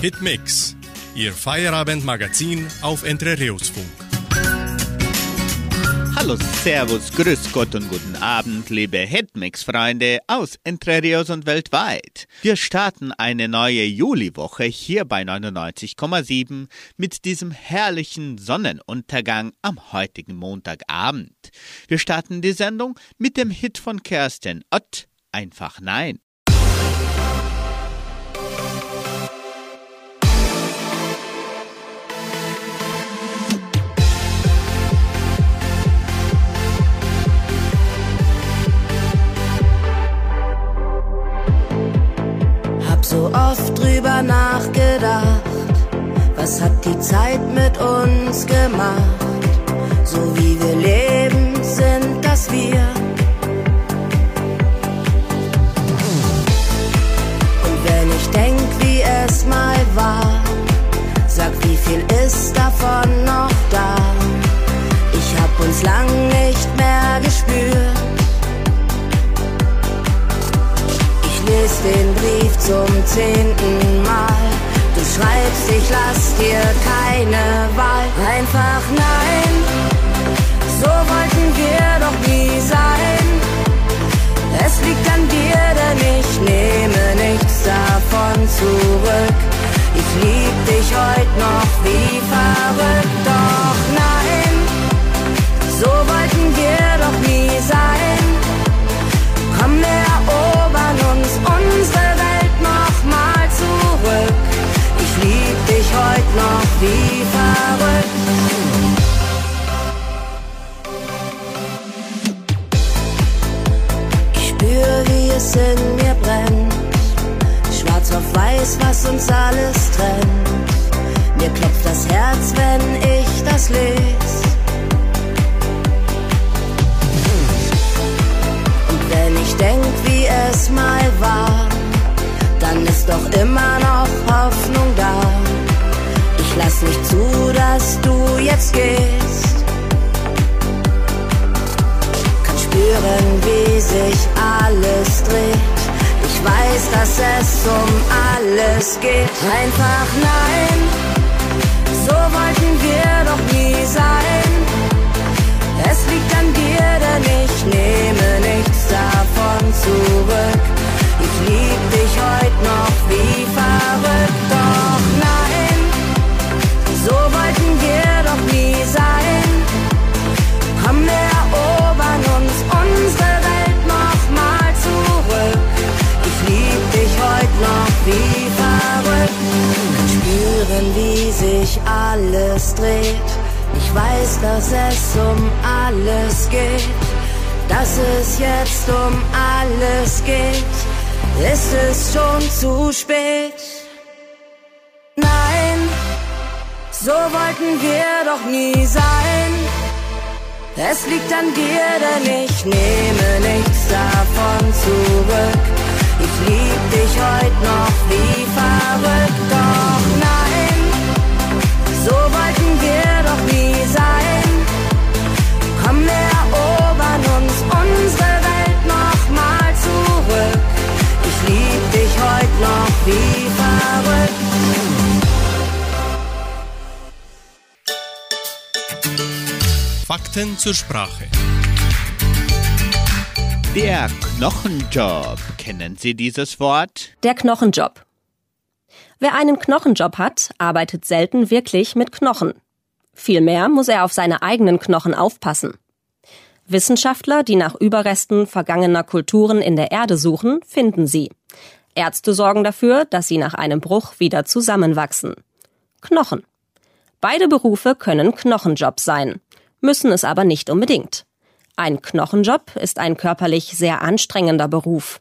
Hitmix, Ihr Feierabendmagazin auf Entre Reus Funk. Hallo, Servus, Grüß Gott und guten Abend, liebe Hitmix-Freunde aus Entre Rios und weltweit. Wir starten eine neue Juliwoche hier bei 99,7 mit diesem herrlichen Sonnenuntergang am heutigen Montagabend. Wir starten die Sendung mit dem Hit von Kerstin Ott, Einfach Nein. So oft drüber nachgedacht, was hat die Zeit mit uns gemacht? So wie wir leben, sind das wir. Und wenn ich denk, wie es mal war, sag, wie viel ist davon noch da? Ich hab uns lang den Brief zum zehnten Mal. Du schreibst, ich lass dir keine Wahl. Einfach nein, so wollten wir doch nie sein. Es liegt an dir, denn ich nehme nichts davon zurück. Ich lieb dich heute noch wie verrückt, doch nein, so wollten wir doch nie sein. Heute Es liegt an dir, denn ich nehme nichts davon zurück. Ich lieb dich heute noch wie verrückt, doch nein, Fakten zur Sprache. Der Knochenjob. Kennen Sie dieses Wort? Der Knochenjob. Wer einen Knochenjob hat, arbeitet selten wirklich mit Knochen. Vielmehr muss er auf seine eigenen Knochen aufpassen. Wissenschaftler, die nach Überresten vergangener Kulturen in der Erde suchen, finden sie. Ärzte sorgen dafür, dass sie nach einem Bruch wieder zusammenwachsen. Knochen. Beide Berufe können Knochenjobs sein, müssen es aber nicht unbedingt. Ein Knochenjob ist ein körperlich sehr anstrengender Beruf.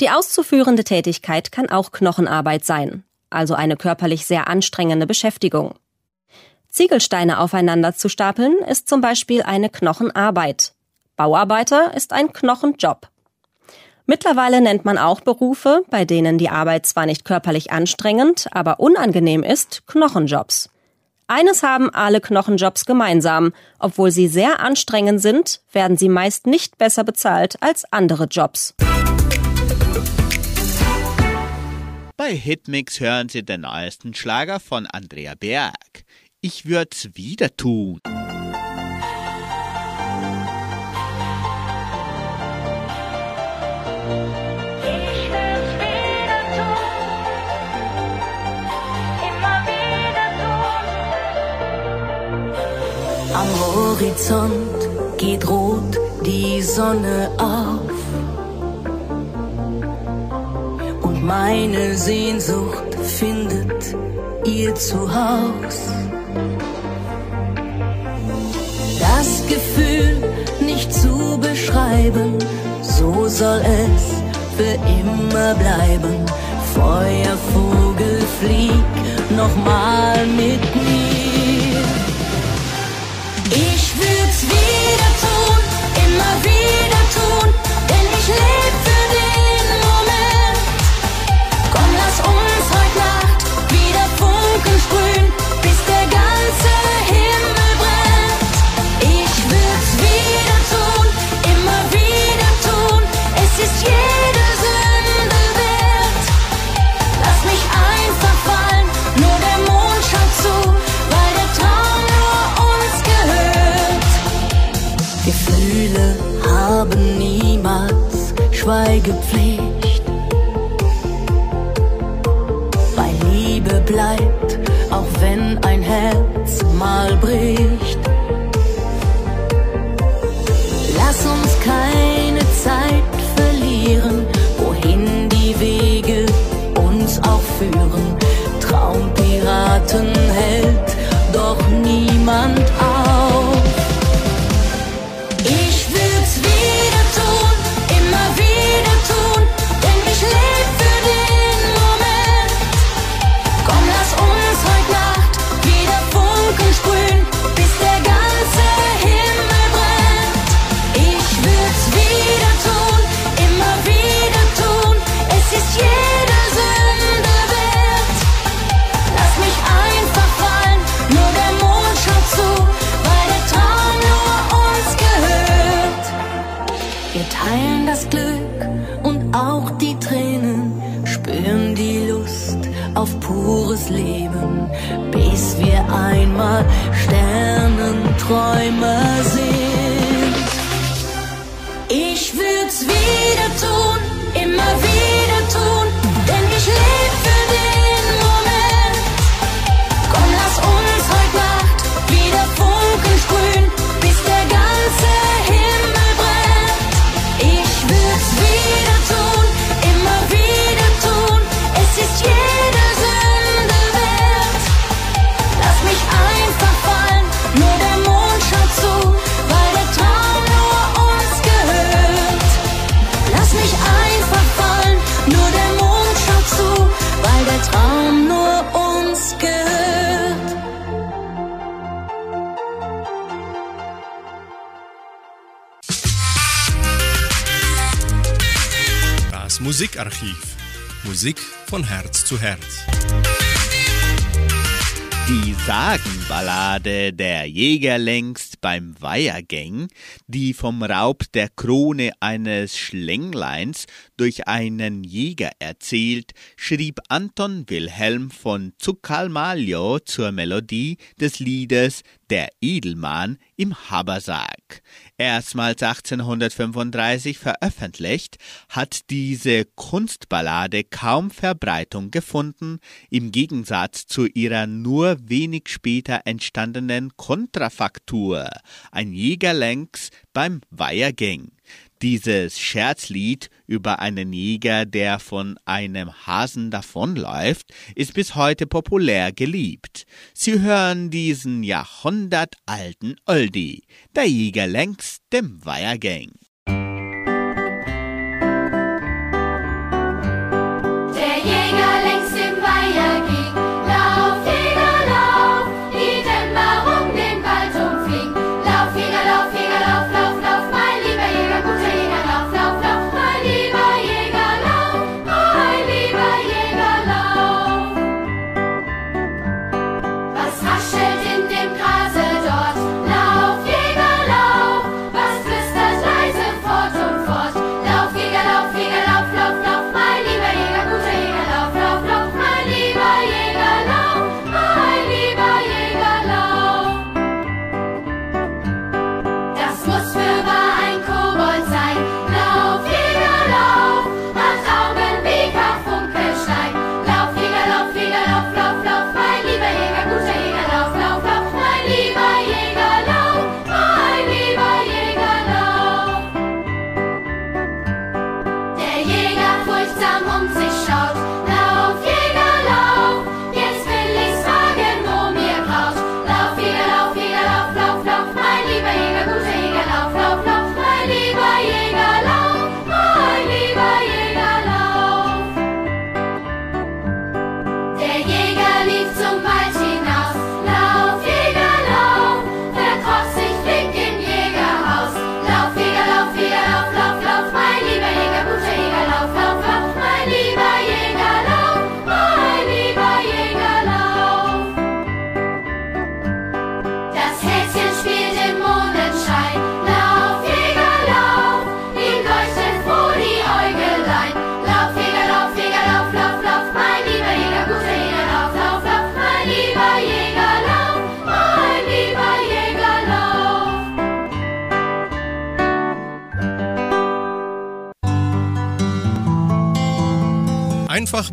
Die auszuführende Tätigkeit kann auch Knochenarbeit sein, also eine körperlich sehr anstrengende Beschäftigung. Ziegelsteine aufeinander zu stapeln ist zum Beispiel eine Knochenarbeit. Bauarbeiter ist ein Knochenjob. Mittlerweile nennt man auch Berufe, bei denen die Arbeit zwar nicht körperlich anstrengend, aber unangenehm ist, Knochenjobs. Eines haben alle Knochenjobs gemeinsam. Obwohl sie sehr anstrengend sind, werden sie meist nicht besser bezahlt als andere Jobs. Bei Hitmix hören Sie den neuesten Schlager von Andrea Berg. Ich würd's wieder tun. Horizont geht rot die Sonne auf. Und meine Sehnsucht findet ihr Zuhaus. Das Gefühl nicht zu beschreiben, so soll es für immer bleiben. Feuervogel, flieg nochmal mit mir. Wieder tun, immer wieder tun, denn ich leb Schweigepflicht. Bei Liebe bleibt, auch wenn ein Herz mal bricht. Lass uns keine Zeit verlieren, wohin die Wege uns auch führen. Traumpiraten hält doch niemand Wir teilen das Glück und auch die Tränen, spüren die Lust auf pures Leben, bis wir einmal Sternenträumer sind. Ich würd's wieder tun, immer wieder tun, denn ich leb Musikarchiv. Musik von Herz zu Herz. Die Sagenballade Der Jäger längst beim Weihergäng, die vom Raub der Krone eines Schlängleins durch einen Jäger erzählt, schrieb Anton Wilhelm von Zuckalmaglio zur Melodie des Liedes Der Edelmann im Habersack. Erstmals 1835 veröffentlicht, hat diese Kunstballade kaum Verbreitung gefunden, im Gegensatz zu ihrer nur wenig später entstandenen Kontrafaktur, ein Jägerlängs beim Weihergäng. Dieses Scherzlied über einen Jäger, der von einem Hasen davonläuft, ist bis heute populär geliebt. Sie hören diesen jahrhundertalten Oldie, der Jäger längs dem Weihergäng. Der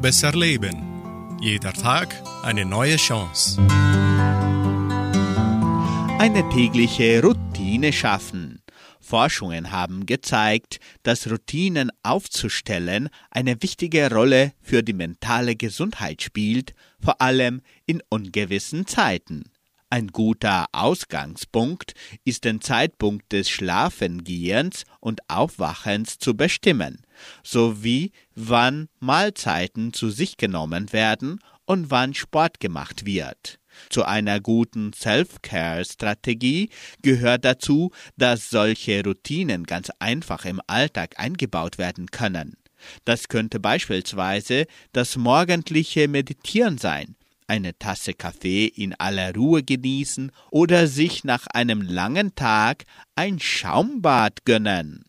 besser leben. Jeder Tag eine neue Chance. Eine tägliche Routine schaffen. Forschungen haben gezeigt, dass Routinen aufzustellen eine wichtige Rolle für die mentale Gesundheit spielt, vor allem in ungewissen Zeiten. Ein guter Ausgangspunkt ist den Zeitpunkt des Schlafengehens und Aufwachens zu bestimmen, sowie wann Mahlzeiten zu sich genommen werden und wann Sport gemacht wird. Zu einer guten Self-Care-Strategie gehört dazu, dass solche Routinen ganz einfach im Alltag eingebaut werden können. Das könnte beispielsweise das morgendliche Meditieren sein, eine Tasse Kaffee in aller Ruhe genießen oder sich nach einem langen Tag ein Schaumbad gönnen.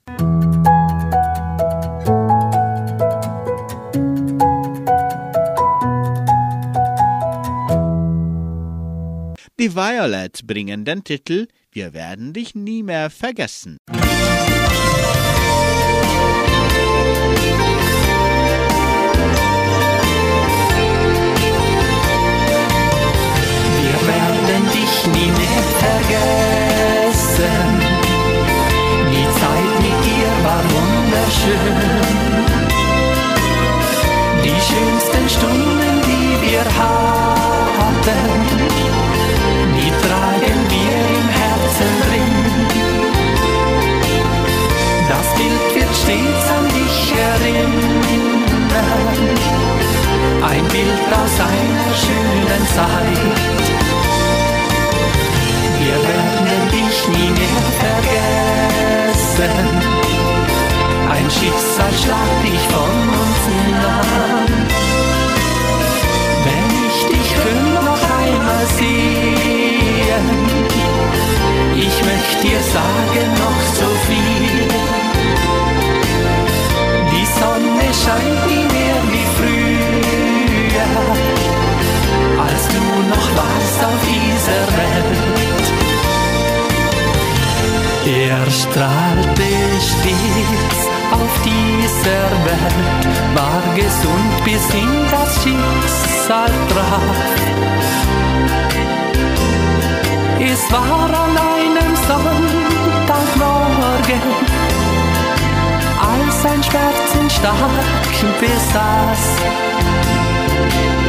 Die Violets bringen den Titel Wir werden dich nie mehr vergessen. Wir werden dich nie mehr vergessen. Die Zeit mit dir war wunderschön. Die schönsten Stunden, die wir hatten, Bild aus einer schönen Zeit. Wir werden dich nie mehr vergessen. Ein Schicksal schlagt dich von uns nahm. Wenn ich dich könnte noch einmal sehen, ich möchte dir sagen noch so viel. Die Sonne scheint als du noch warst auf dieser Welt. Er strahlte stets auf dieser Welt, war gesund bis in das Schicksal traf. Es war an einem Sonntagmorgen, als ein Schmerzen stark besaß.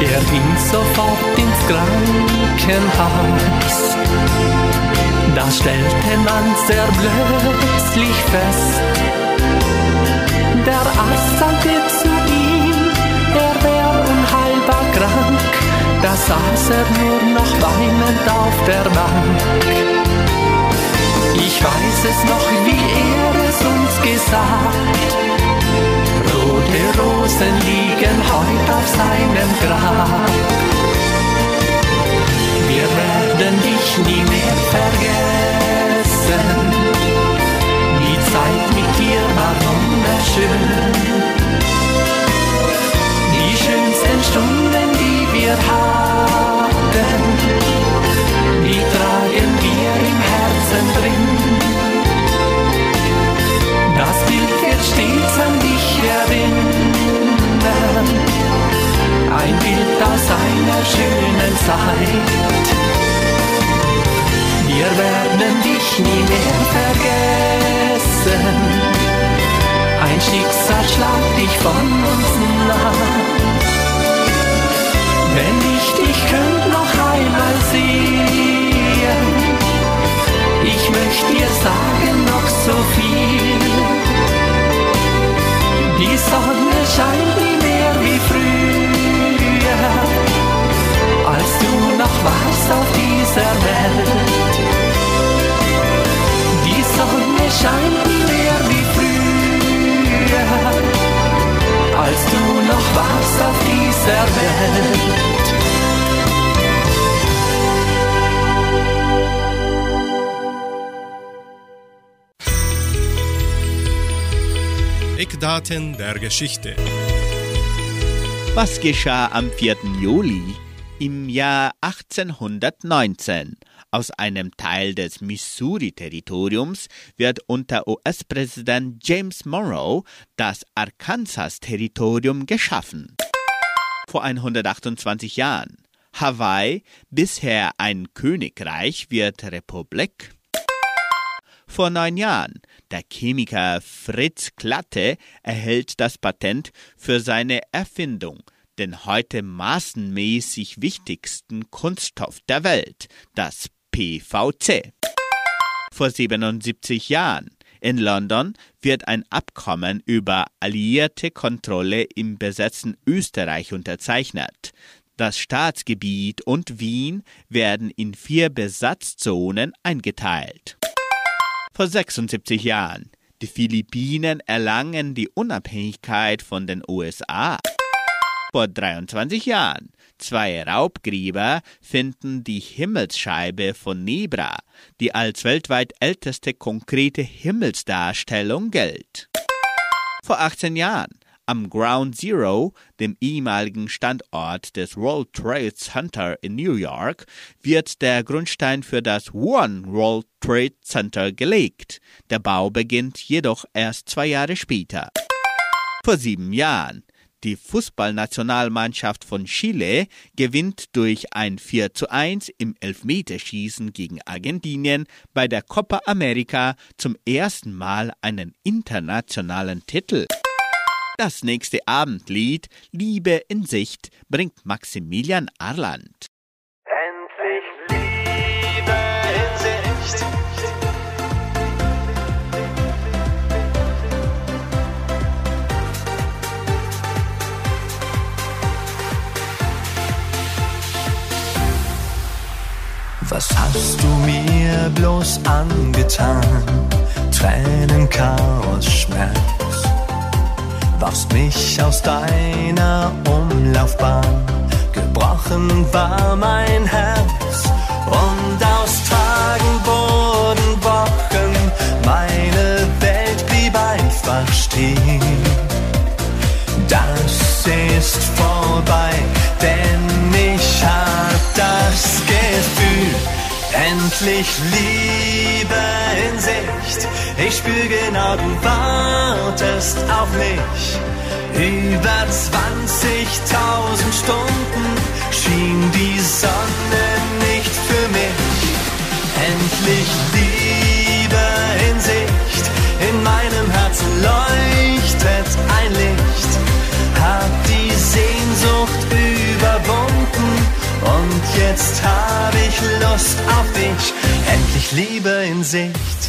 Er ging sofort ins Krankenhaus. Da stellte man sehr plötzlich fest, der Arzt sagte zu ihm, er wäre unheilbar krank. Da saß er nur noch weinend auf der Bank. Ich weiß es noch, wie er es uns gesagt. Rosen liegen heut auf seinem Grab. Schönen Zeit. Wir werden dich nie mehr vergessen. Ein Schicksal schlagt dich von uns nah. Wenn ich dich könnt noch einmal sehen, ich möchte dir sagen noch so viel. Die Sonne scheint dieser Welt. Die Sonne scheint mehr wie früher, als du noch warst auf dieser Welt. Eckdaten der Geschichte. Was geschah am 4. Juli im Jahr 1819? Aus einem Teil des Missouri-Territoriums wird unter US-Präsident James Monroe das Arkansas-Territorium geschaffen. vor 128 Jahren. Hawaii, bisher ein Königreich, wird Republik. Vor neun Jahren. Der Chemiker Fritz Klatte erhält das Patent für seine Erfindung, den heute maßenmäßig wichtigsten Kunststoff der Welt, das PVC. Vor 77 Jahren. In London wird ein Abkommen über alliierte Kontrolle im besetzten Österreich unterzeichnet. Das Staatsgebiet und Wien werden in vier Besatzzonen eingeteilt. Vor 76 Jahren. Die Philippinen erlangen die Unabhängigkeit von den USA. Vor 23 Jahren. Zwei Raubgräber finden die Himmelsscheibe von Nebra, die als weltweit älteste konkrete Himmelsdarstellung gilt. Vor 18 Jahren. Am Ground Zero, dem ehemaligen Standort des World Trade Center in New York, wird der Grundstein für das One World Trade Center gelegt. Der Bau beginnt jedoch erst zwei Jahre später. Vor sieben Jahren. Die Fußballnationalmannschaft von Chile gewinnt durch ein 4 zu 1 im Elfmeterschießen gegen Argentinien bei der Copa America zum ersten Mal einen internationalen Titel. Das nächste Abendlied, Liebe in Sicht, bringt Maximilian Arland. Was hast du mir bloß angetan? Tränen, Chaos, Schmerz. Warfst mich aus deiner Umlaufbahn. Gebrochen war mein Herz. Endlich Liebe in Sicht. Ich spür genau, du wartest auf mich. Über 20.000 Stunden schien die Sonne nicht für mich. Endlich Liebe in Sicht, in meinem Herzen leuchtet und jetzt hab ich Lust auf dich. Endlich Liebe in Sicht.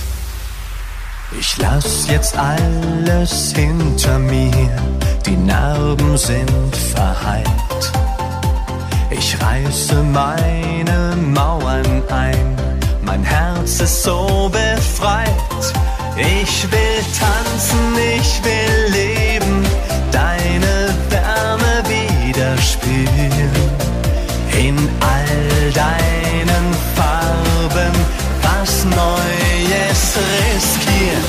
Ich lass jetzt alles hinter mir, die Narben sind verheilt. Ich reiße meine Mauern ein, mein Herz ist so befreit. Ich will tanzen, ich will deinen Farben was Neues riskieren.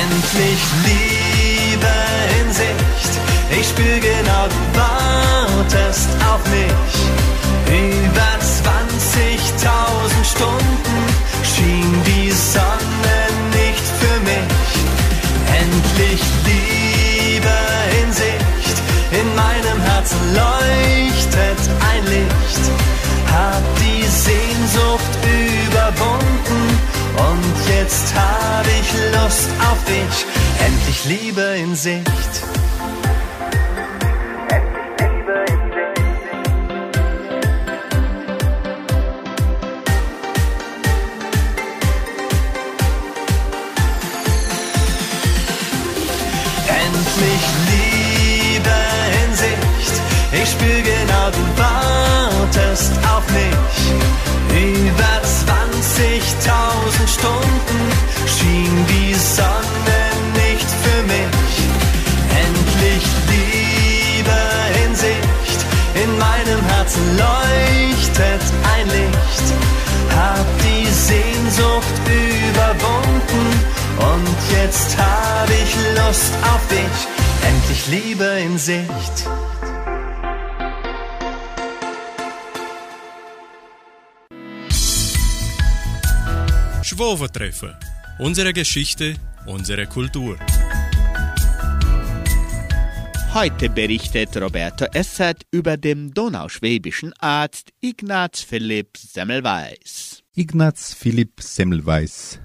Endlich Liebe in Sicht. Ich spür genau, du wartest auf mich. Über 20.000 Stunden schien die Sonne nicht für mich. Endlich Liebe in Sicht. In meinem Herzen leuchtet ein Licht. Überwunden und jetzt hab ich Lust auf dich. Endlich Liebe in Sicht. Endlich Liebe in Sicht. Ich spür genau, du wartest auf mich. Über 20.000 Stunden schien die Sonne nicht für mich. Endlich Liebe in Sicht. In meinem Herzen leuchtet ein Licht. Hab die Sehnsucht überwunden und jetzt hab ich Lust auf dich. Endlich Liebe in Sicht. Schwovertreffer. Unsere Geschichte, unsere Kultur. Heute berichtet Roberto Essert über den donauschwäbischen Arzt Ignaz Philipp Semmelweis. Ignaz Philipp Semmelweis.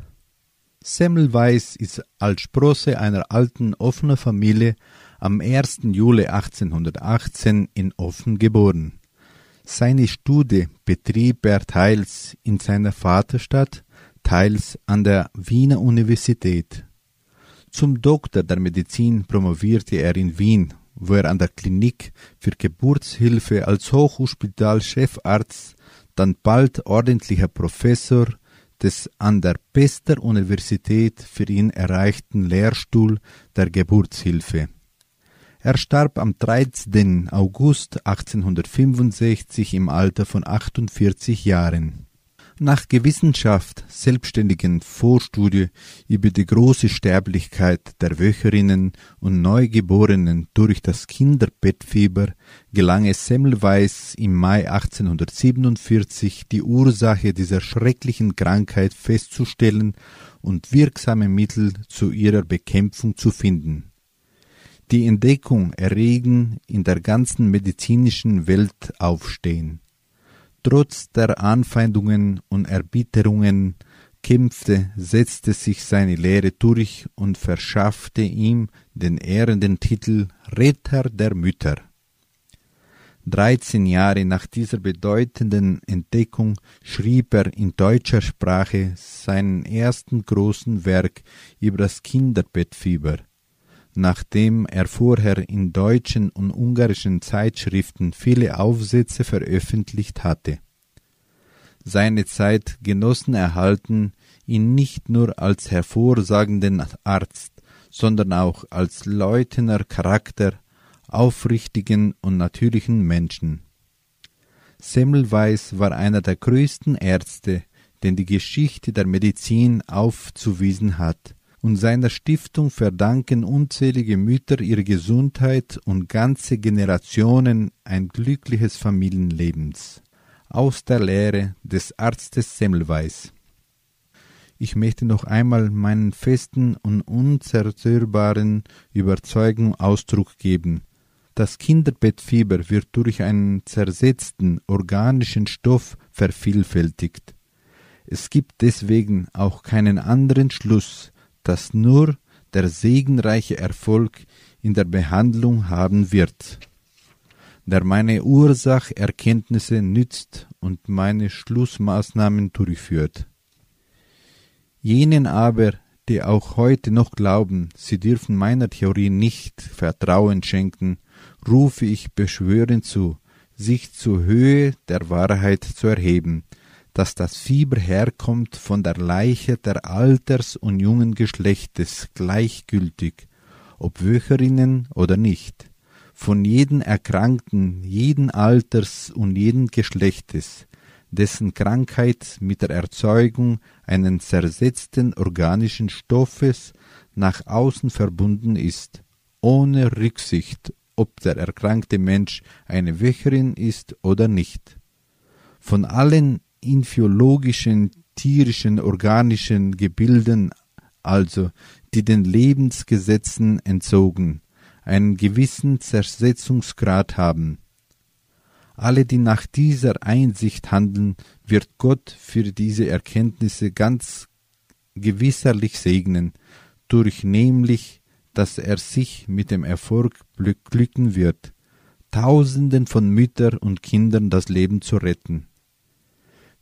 Semmelweis ist als Sprosse einer alten offener Familie am 1. Juli 1818 in Offen geboren. Seine Studie betrieb er teils in seiner Vaterstadt, teils an der Wiener Universität. Zum Doktor der Medizin promovierte er in Wien, wo er an der Klinik für Geburtshilfe als Hochhospitalchefarzt, dann bald ordentlicher Professor des an der Pester Universität für ihn erreichten Lehrstuhl der Geburtshilfe. Er starb am 13. August 1865 im Alter von 48 Jahren. Nach Gewissenschaft selbstständigen Vorstudie über die große Sterblichkeit der Wöcherinnen und Neugeborenen durch das Kinderbettfieber gelang es Semmelweis im Mai 1847 die Ursache dieser schrecklichen Krankheit festzustellen und wirksame Mittel zu ihrer Bekämpfung zu finden. Die Entdeckung erregen in der ganzen medizinischen Welt Aufstehen. Trotz der Anfeindungen und Erbitterungen kämpfte, setzte sich seine Lehre durch und verschaffte ihm den ehrenden Titel Retter der Mütter. Dreizehn Jahre nach dieser bedeutenden Entdeckung schrieb er in deutscher Sprache seinen ersten großen Werk über das Kinderbettfieber, nachdem er vorher in deutschen und ungarischen Zeitschriften viele Aufsätze veröffentlicht hatte. Seine Zeitgenossen erhalten ihn nicht nur als hervorsagenden Arzt, sondern auch als leutener Charakter, aufrichtigen und natürlichen Menschen. Semmelweis war einer der größten Ärzte, den die Geschichte der Medizin aufzuwiesen hat, und seiner Stiftung verdanken unzählige Mütter ihre Gesundheit und ganze Generationen ein glückliches Familienlebens. Aus der Lehre des Arztes Semmelweis. Ich möchte noch einmal meinen festen und unzerstörbaren Überzeugung Ausdruck geben. Das Kinderbettfieber wird durch einen zersetzten organischen Stoff vervielfältigt. Es gibt deswegen auch keinen anderen Schluss, dass nur der segenreiche Erfolg in der Behandlung haben wird, der meine Ursacherkenntnisse nützt und meine Schlussmaßnahmen durchführt. Jenen aber, die auch heute noch glauben, sie dürfen meiner Theorie nicht Vertrauen schenken, rufe ich beschwörend zu, sich zur Höhe der Wahrheit zu erheben, dass das Fieber herkommt von der Leiche der Alters- und jungen Geschlechtes gleichgültig, ob Wöcherinnen oder nicht, von jeden Erkrankten, jeden Alters und jeden Geschlechtes, dessen Krankheit mit der Erzeugung einen zersetzten organischen Stoffes nach außen verbunden ist, ohne Rücksicht, ob der erkrankte Mensch eine Wöcherin ist oder nicht. Von allen infiologischen, tierischen, organischen Gebilden also, die den Lebensgesetzen entzogen, einen gewissen Zersetzungsgrad haben. Alle, die nach dieser Einsicht handeln, wird Gott für diese Erkenntnisse ganz gewisserlich segnen, durch nämlich, dass er sich mit dem Erfolg glücken wird, Tausenden von Müttern und Kindern das Leben zu retten.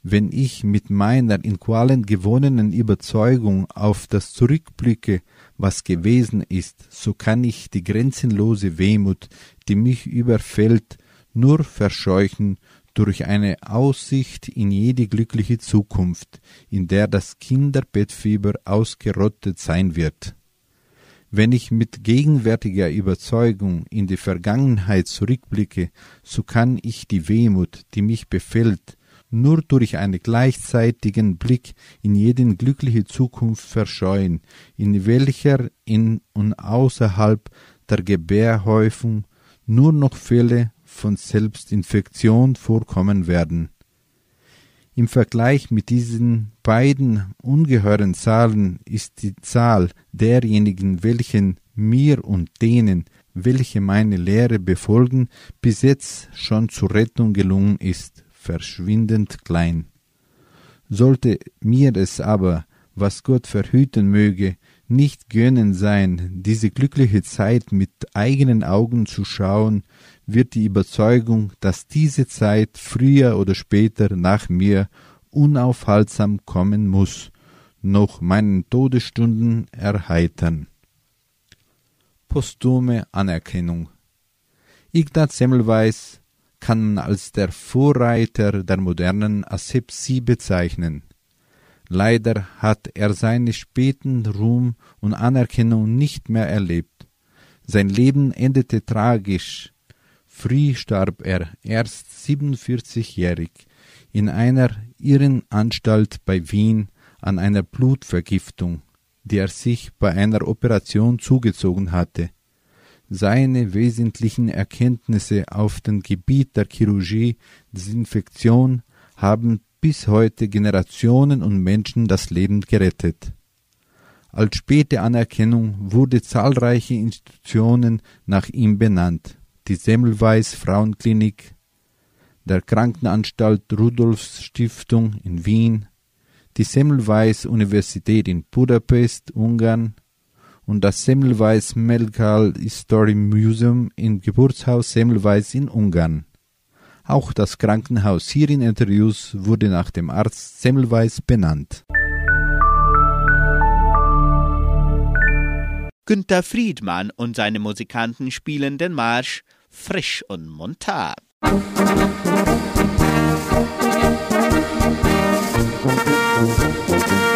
Wenn ich mit meiner in Qualen gewonnenen Überzeugung auf das zurückblicke, was gewesen ist, so kann ich die grenzenlose Wehmut, die mich überfällt, nur verscheuchen durch eine Aussicht in jede glückliche Zukunft, in der das Kinderbettfieber ausgerottet sein wird. Wenn ich mit gegenwärtiger Überzeugung in die Vergangenheit zurückblicke, so kann ich die Wehmut, die mich befällt, nur durch einen gleichzeitigen Blick in jede glückliche Zukunft verscheuen, in welcher in und außerhalb der Gebärhäufung nur noch Fälle von Selbstinfektion vorkommen werden. Im Vergleich mit diesen beiden ungeheuren Zahlen ist die Zahl derjenigen, welchen mir und denen, welche meine Lehre befolgen, bis jetzt schon zur Rettung gelungen ist, verschwindend klein. Sollte mir es aber, was Gott verhüten möge, nicht gönnen sein, diese glückliche Zeit mit eigenen Augen zu schauen, wird die Überzeugung, dass diese Zeit früher oder später nach mir unaufhaltsam kommen muss, noch meinen Todesstunden erheitern. Posthume Anerkennung Ignaz Semmelweis kann man als der Vorreiter der modernen Asepsie bezeichnen. Leider hat er seine späten Ruhm und Anerkennung nicht mehr erlebt. Sein Leben endete tragisch. Früh starb er, erst 47-jährig, in einer Irrenanstalt bei Wien an einer Blutvergiftung, die er sich bei einer Operation zugezogen hatte. Seine wesentlichen Erkenntnisse auf dem Gebiet der Chirurgie, Desinfektion haben bis heute Generationen und Menschen das Leben gerettet. Als späte Anerkennung wurde zahlreiche Institutionen nach ihm benannt. Die Semmelweis Frauenklinik, der Krankenanstalt Rudolfs Stiftung in Wien, die Semmelweis Universität in Budapest, Ungarn und das Semmelweis Medical History Museum im Geburtshaus Semmelweis in Ungarn. Auch das Krankenhaus hier in Interviews wurde nach dem Arzt Semmelweis benannt. Günter Friedmann und seine Musikanten spielen den Marsch Frisch und munter. Radio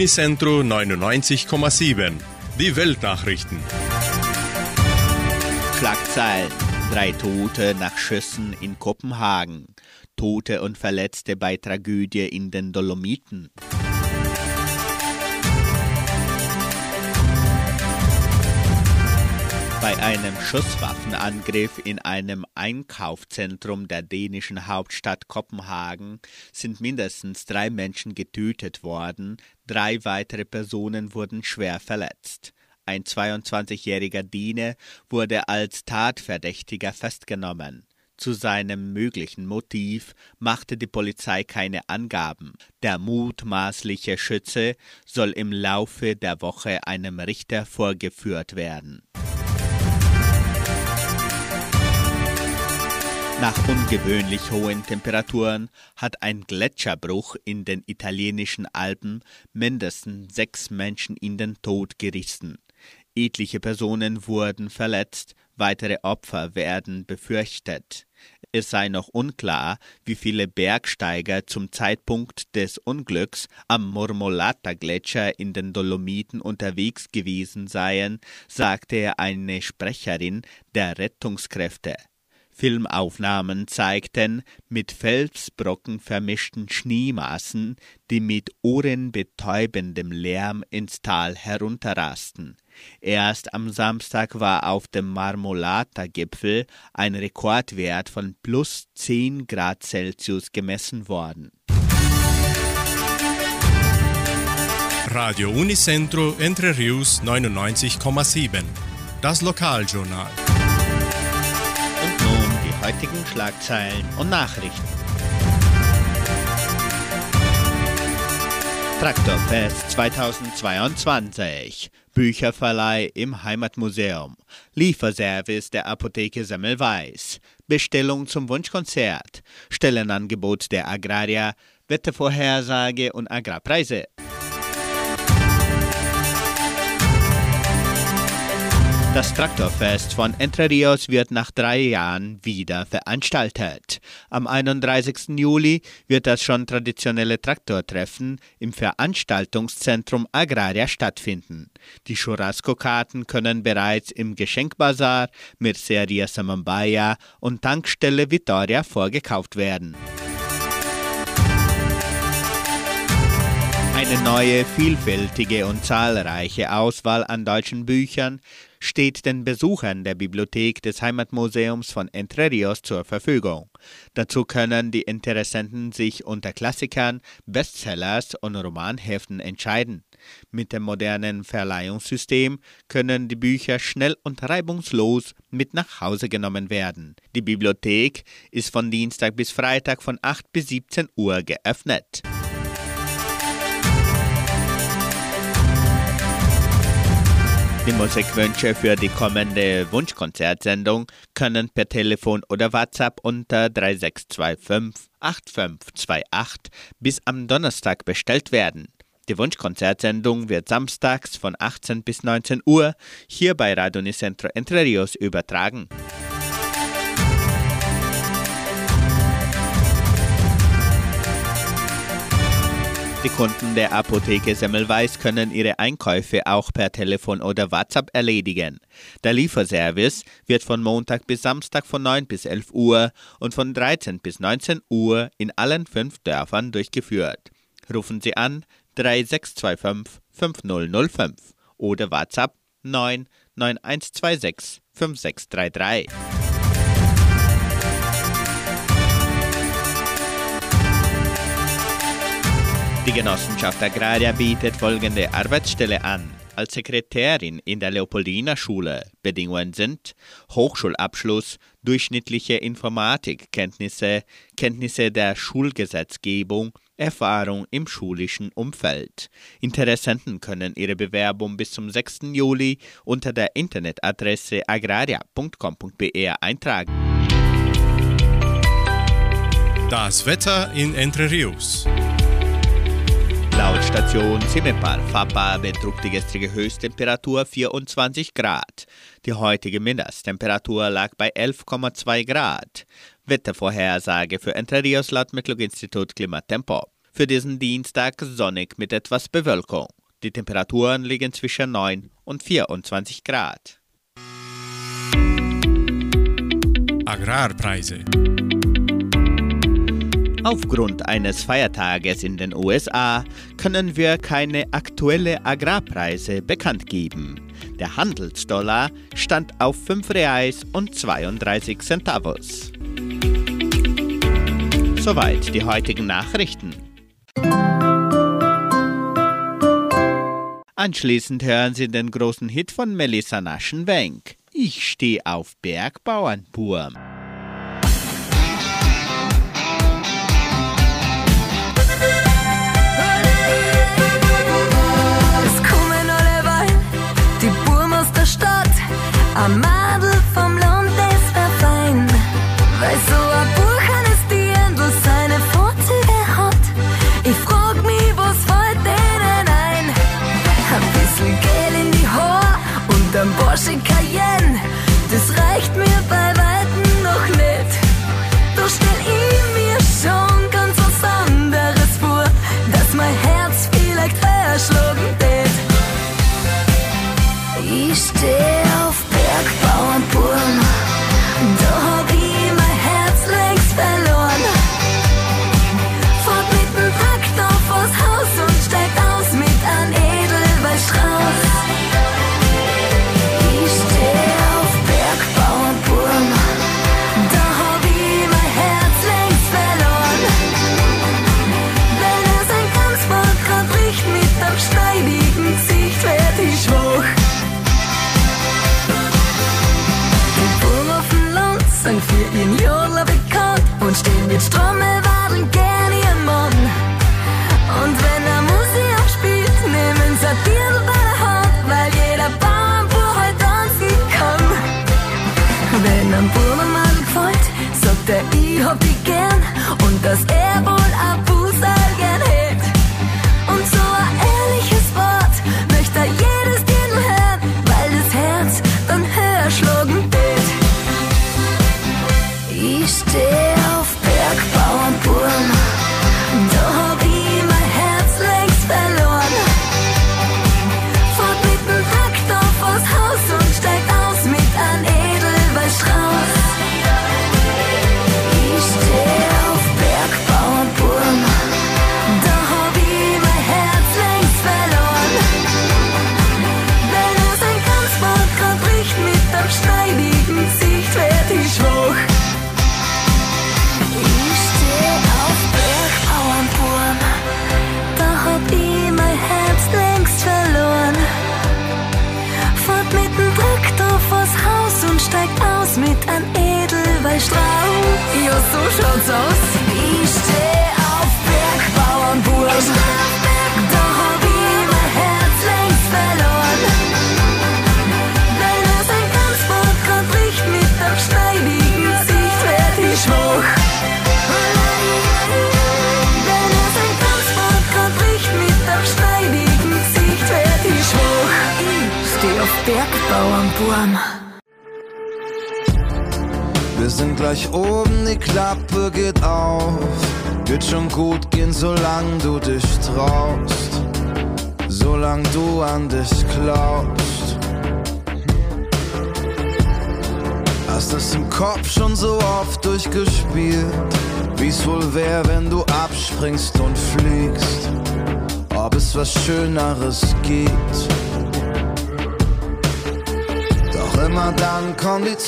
Unicentro 99,7. Die Weltnachrichten. Schlagzeilen. Drei Tote nach Schüssen in Kopenhagen. Tote und Verletzte bei Tragödie in den Dolomiten. Bei einem Schusswaffenangriff in einem Einkaufszentrum der dänischen Hauptstadt Kopenhagen sind mindestens drei Menschen getötet worden, drei weitere Personen wurden schwer verletzt. Ein 22-jähriger Däne wurde als Tatverdächtiger festgenommen. Zu seinem möglichen Motiv machte die Polizei keine Angaben. Der mutmaßliche Schütze soll im Laufe der Woche einem Richter vorgeführt werden. Nach ungewöhnlich hohen Temperaturen hat ein Gletscherbruch in den italienischen Alpen mindestens sechs Menschen in den Tod gerissen. Etliche Personen wurden verletzt, weitere Opfer werden befürchtet. Es sei noch unklar, wie viele Bergsteiger zum Zeitpunkt des Unglücks am Mormolata-Gletscher in den Dolomiten unterwegs gewesen seien, sagte eine Sprecherin der Rettungskräfte. Filmaufnahmen zeigten mit Felsbrocken vermischten Schneemassen, die mit ohrenbetäubendem Lärm ins Tal herunterrasten. Erst am Samstag war auf dem Marmolata-Gipfel ein Rekordwert von plus 10 Grad Celsius gemessen worden. Radio Unicentro Entre Rius 99,7. Das Lokaljournal. Heutigen Schlagzeilen und Nachrichten. Traktorfest 2022. Bücherverleih im Heimatmuseum. Lieferservice der Apotheke Semmelweis. Bestellung zum Wunschkonzert. Stellenangebot der Agraria. Wettervorhersage und Agrarpreise. Das Traktorfest von Entre Rios wird nach drei Jahren wieder veranstaltet. Am 31. Juli wird das schon traditionelle Traktortreffen im Veranstaltungszentrum Agraria stattfinden. Die Churrasco-Karten können bereits im Geschenkbazar, Merceria Samambaya und Tankstelle Vittoria vorgekauft werden. Eine neue, vielfältige und zahlreiche Auswahl an deutschen Büchern steht den Besuchern der Bibliothek des Heimatmuseums von Entre Rios zur Verfügung. Dazu können die Interessenten sich unter Klassikern, Bestsellers und Romanheften entscheiden. Mit dem modernen Verleihungssystem können die Bücher schnell und reibungslos mit nach Hause genommen werden. Die Bibliothek ist von Dienstag bis Freitag von 8 bis 17 Uhr geöffnet. Die Musikwünsche für die kommende Wunschkonzertsendung können per Telefon oder WhatsApp unter 3625 8528 bis am Donnerstag bestellt werden. Die Wunschkonzertsendung wird samstags von 18 bis 19 Uhr hier bei Radio Nicentro Entre Rios übertragen. Die Kunden der Apotheke Semmelweis können ihre Einkäufe auch per Telefon oder WhatsApp erledigen. Der Lieferservice wird von Montag bis Samstag von 9 bis 11 Uhr und von 13 bis 19 Uhr in allen fünf Dörfern durchgeführt. Rufen Sie an 3625 5005 oder WhatsApp 9 9126 5633. Die Genossenschaft Agraria bietet folgende Arbeitsstelle an. Als Sekretärin in der Leopoldina Schule. Bedingungen sind Hochschulabschluss, durchschnittliche Informatikkenntnisse, Kenntnisse der Schulgesetzgebung, Erfahrung im schulischen Umfeld. Interessenten können ihre Bewerbung bis zum 6. Juli unter der Internetadresse agraria.com.br eintragen. Das Wetter in Entre Rios. Laut Station Simepar Fapa betrug die gestrige Höchsttemperatur 24 Grad. Die heutige Mindesttemperatur lag bei 11,2 Grad. Wettervorhersage für Entre Rios laut Metlog-Institut Klimatempo. Für diesen Dienstag sonnig mit etwas Bewölkung. Die Temperaturen liegen zwischen 9 und 24 Grad. Agrarpreise. Aufgrund eines Feiertages in den USA können wir keine aktuellen Agrarpreise bekannt geben. Der Handelsdollar stand auf 5 Reais und 32 Centavos. Soweit die heutigen Nachrichten. Anschließend hören Sie den großen Hit von Melissa Naschenwenk. Ich stehe auf Bergbauernburm.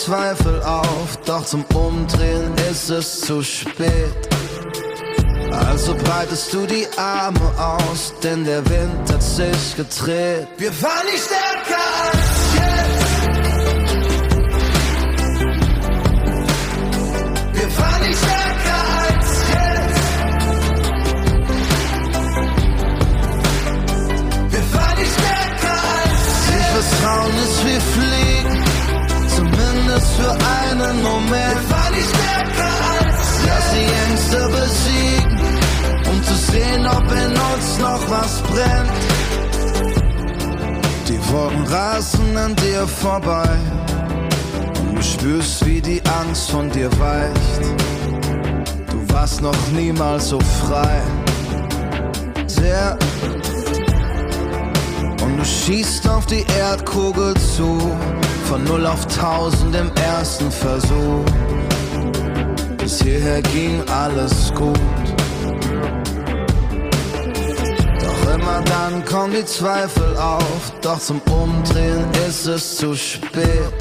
Zweifel auf, doch zum Umdrehen ist es zu spät. Also breitest du die Arme aus, denn der Wind hat sich gedreht. Wir waren nicht stärker als jetzt. Wir waren nicht stärker als jetzt. Wir waren nicht stärker als jetzt. Sich vertrauen ist wie fliehen für einen Moment. Wir waren nicht stärker als sie. Lass die Ängste besiegen, um zu sehen, ob in uns noch was brennt. Die Wolken rasen an dir vorbei. Und du spürst, wie die Angst von dir weicht. Du warst noch niemals so frei. Sehr und du schießt auf die Erdkugel zu von 0 auf 1000 im ersten Versuch. Bis hierher ging alles gut. Doch immer dann kommen die Zweifel auf, doch zum Umdrehen ist es zu spät.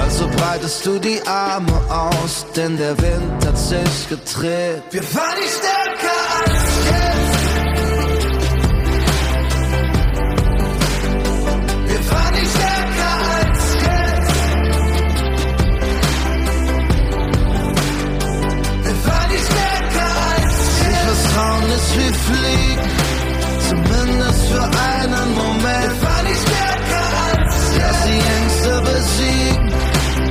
Also breitest du die Arme aus, denn der Wind hat sich gedreht. Wir waren nicht stärker Vertrauen ist wie Fliegen, zumindest für einen Moment. Wir waren nicht stärker als jetzt. Lass die Ängste besiegen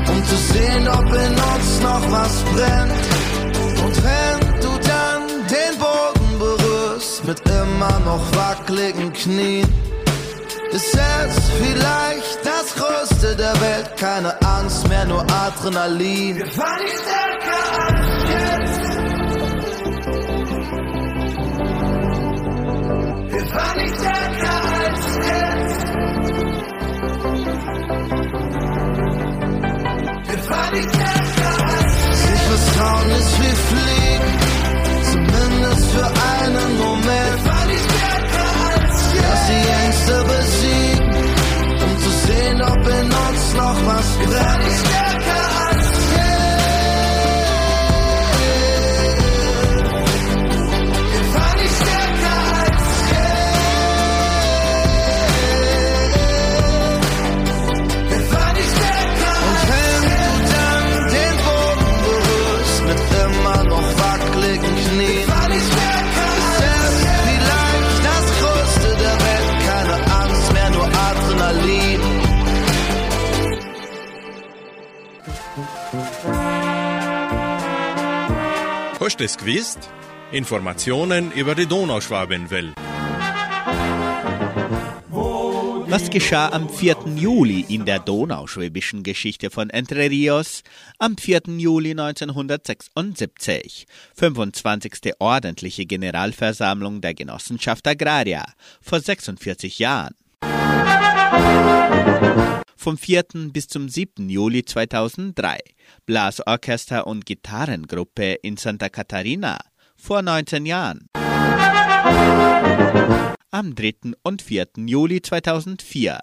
um zu sehen, ob in uns noch was brennt. Und wenn du dann den Boden berührst mit immer noch wackeligen Knien, ist es vielleicht das Größte der Welt. Keine Angst mehr, nur Adrenalin. Wir waren nicht stärker Wir waren Hast es gewusst? Informationen über die Donauschwabenwelle. Was geschah am 4. Juli in der donauschwäbischen Geschichte von Entre Rios? Am 4. Juli 1976, 25. ordentliche Generalversammlung der Genossenschaft Agraria, vor 46 Jahren. Vom 4. bis zum 7. Juli 2003, Blasorchester und Gitarrengruppe in Santa Catarina, vor 19 Jahren. Am 3. und 4. Juli 2004,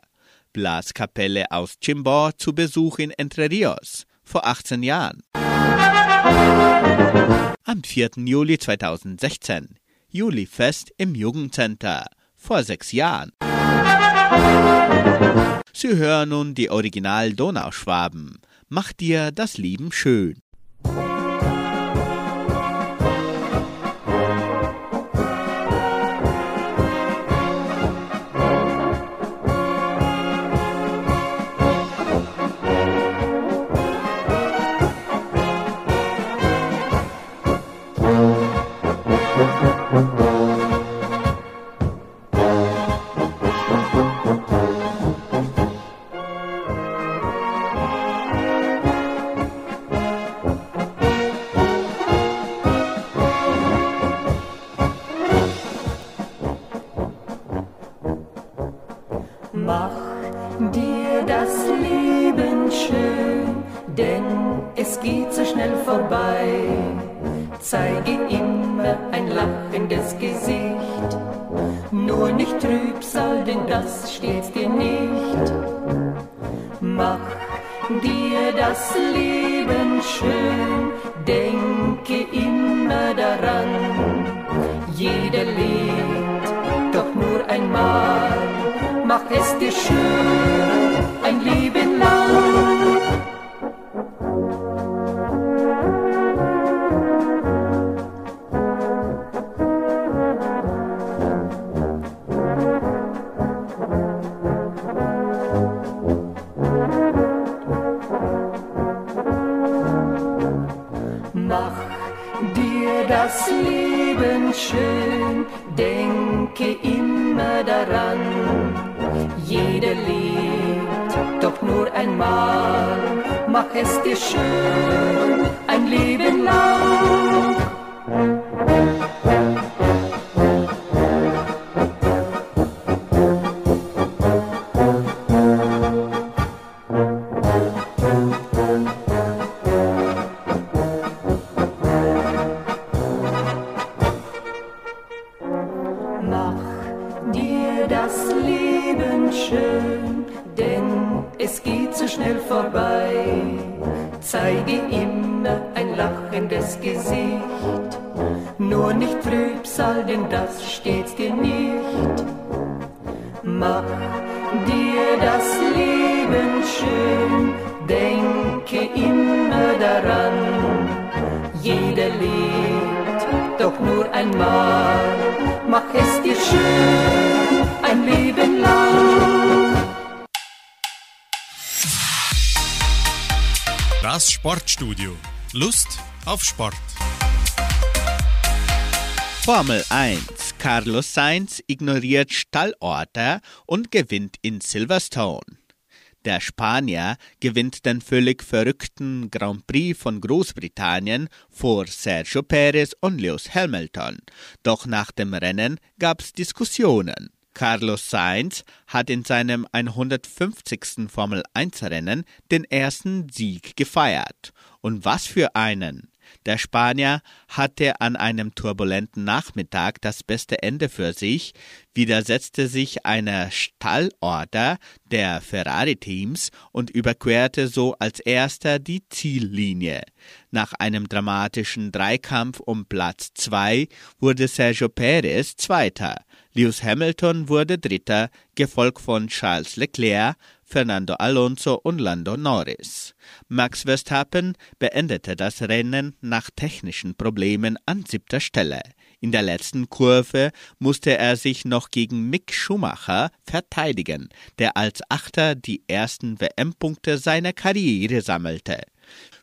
Blaskapelle aus Chimbo zu Besuch in Entre Rios, vor 18 Jahren. Am 4. Juli 2016, Julifest im Jugendcenter, vor sechs Jahren. Sie hören nun die Original Donauschwaben. Macht dir das Leben schön. Sportstudio. Lust auf Sport. Formel 1. Carlos Sainz ignoriert Stallorte und gewinnt in Silverstone. Der Spanier gewinnt den völlig verrückten Grand Prix von Großbritannien vor Sergio Perez und Lewis Hamilton. Doch nach dem Rennen gab's Diskussionen. Carlos Sainz hat in seinem 150. Formel 1 Rennen den ersten Sieg gefeiert. Und was für einen! Der Spanier hatte an einem turbulenten Nachmittag das beste Ende für sich, widersetzte sich einer Stallorder der Ferrari-Teams und überquerte so als erster die Ziellinie. Nach einem dramatischen Dreikampf um Platz zwei wurde Sergio Perez Zweiter. Lewis Hamilton wurde Dritter, gefolgt von Charles Leclerc, Fernando Alonso und Lando Norris. Max Verstappen beendete das Rennen nach technischen Problemen an siebter Stelle. In der letzten Kurve musste er sich noch gegen Mick Schumacher verteidigen, der als Achter die ersten WM-Punkte seiner Karriere sammelte.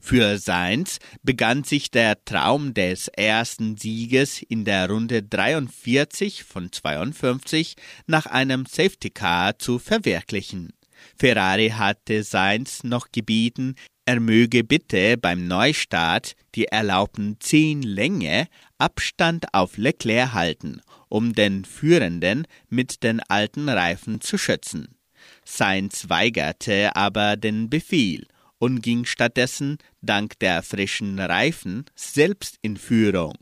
Für Sainz begann sich der Traum des ersten Sieges in der Runde 43 von 52 nach einem Safety Car zu verwirklichen. Ferrari hatte Sainz noch gebeten, er möge bitte beim Neustart die erlaubten zehn Länge Abstand auf Leclerc halten, um den Führenden mit den alten Reifen zu schützen. Sainz weigerte aber den Befehl und ging stattdessen dank der frischen Reifen selbst in Führung.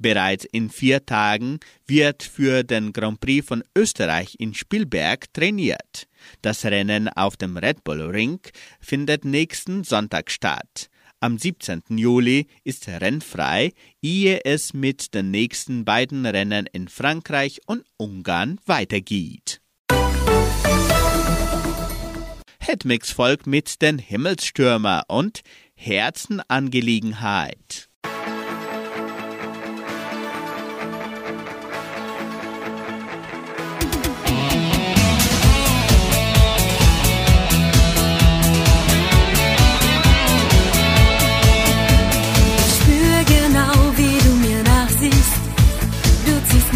Bereits in vier Tagen wird für den Grand Prix von Österreich in Spielberg trainiert. Das Rennen auf dem Red Bull Ring findet nächsten Sonntag statt. Am 17. Juli ist rennfrei, ehe es mit den nächsten beiden Rennen in Frankreich und Ungarn weitergeht. Hitmix folgt mit den Himmelsstürmer und Herzenangelegenheit.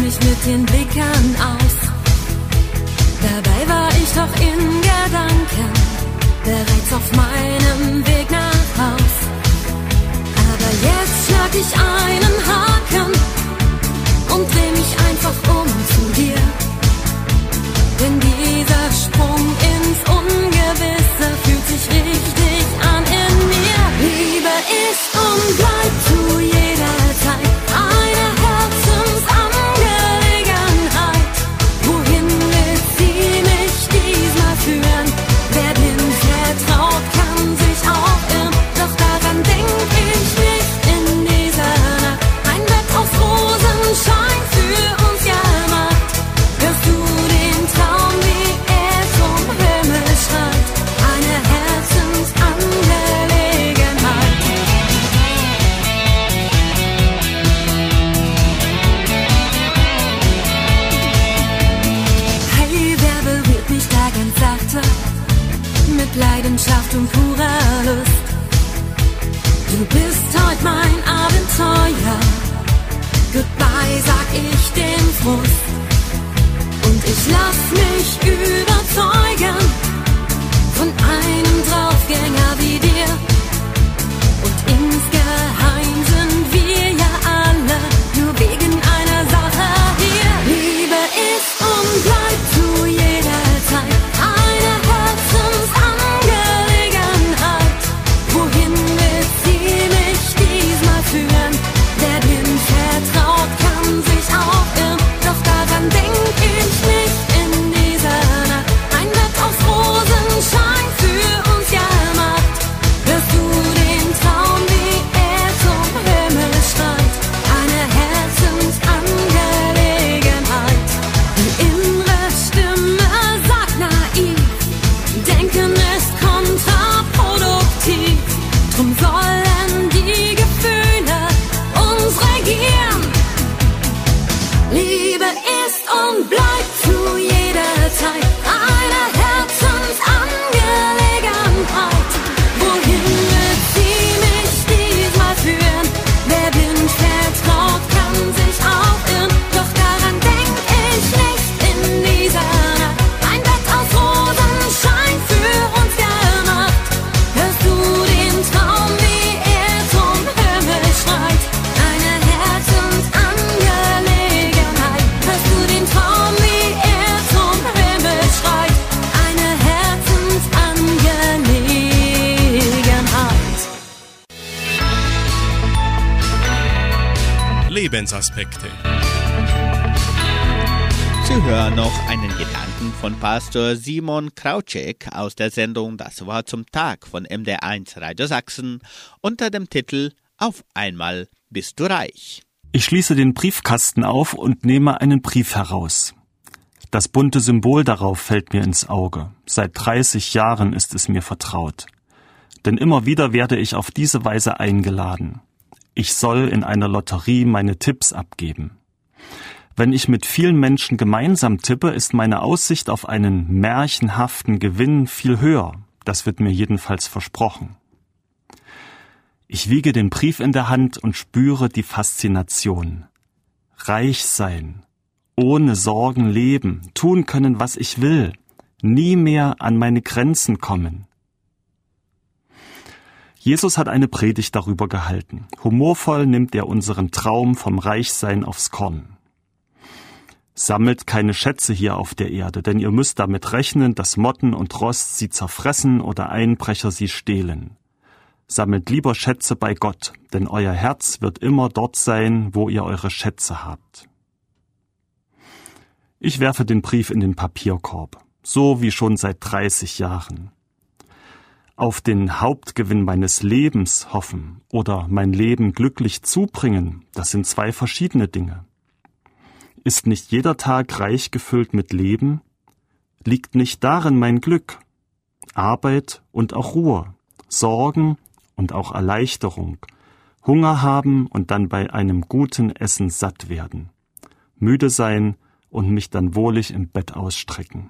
Mich mit den Blickern aus. Dabei war ich doch in Gedanken bereits auf meinem Weg nach Haus. Aber jetzt schlag ich einen Haken und dreh mich einfach um zu dir. Lebensaspekte. Sie hören noch einen Gedanken von Pastor Simon Krautschek aus der Sendung Das Wort zum Tag von MD1 Radio Sachsen unter dem Titel Auf einmal bist du reich. Ich schließe den Briefkasten auf und nehme einen Brief heraus. Das bunte Symbol darauf fällt mir ins Auge. Seit 30 Jahren ist es mir vertraut. Denn immer wieder werde ich auf diese Weise eingeladen. Ich soll in einer Lotterie meine Tipps abgeben. Wenn ich mit vielen Menschen gemeinsam tippe, ist meine Aussicht auf einen märchenhaften Gewinn viel höher. Das wird mir jedenfalls versprochen. Ich wiege den Brief in der Hand und spüre die Faszination. Reich sein, ohne Sorgen leben, tun können, was ich will, nie mehr an meine Grenzen kommen. Jesus hat eine Predigt darüber gehalten. Humorvoll nimmt er unseren Traum vom Reichsein aufs Korn. Sammelt keine Schätze hier auf der Erde, denn ihr müsst damit rechnen, dass Motten und Rost sie zerfressen oder Einbrecher sie stehlen. Sammelt lieber Schätze bei Gott, denn euer Herz wird immer dort sein, wo ihr eure Schätze habt. Ich werfe den Brief in den Papierkorb, so wie schon seit 30 Jahren. Auf den Hauptgewinn meines Lebens hoffen oder mein Leben glücklich zubringen, das sind zwei verschiedene Dinge. Ist nicht jeder Tag reich gefüllt mit Leben? Liegt nicht darin mein Glück? Arbeit und auch Ruhe, Sorgen und auch Erleichterung, Hunger haben und dann bei einem guten Essen satt werden, müde sein und mich dann wohlig im Bett ausstrecken.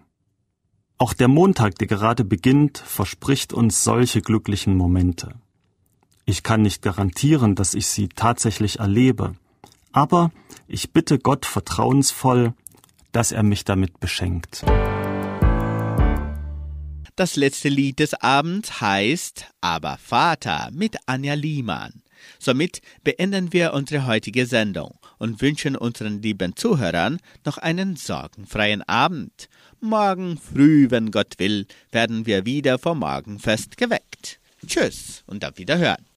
Auch der Montag, der gerade beginnt, verspricht uns solche glücklichen Momente. Ich kann nicht garantieren, dass ich sie tatsächlich erlebe, aber ich bitte Gott vertrauensvoll, dass er mich damit beschenkt. Das letzte Lied des Abends heißt Aber Vater mit Anja Liemann. Somit beenden wir unsere heutige Sendung und wünschen unseren lieben Zuhörern noch einen sorgenfreien Abend. Morgen früh, wenn Gott will, werden wir wieder vom Morgenfest geweckt. Tschüss und auf Wiederhören.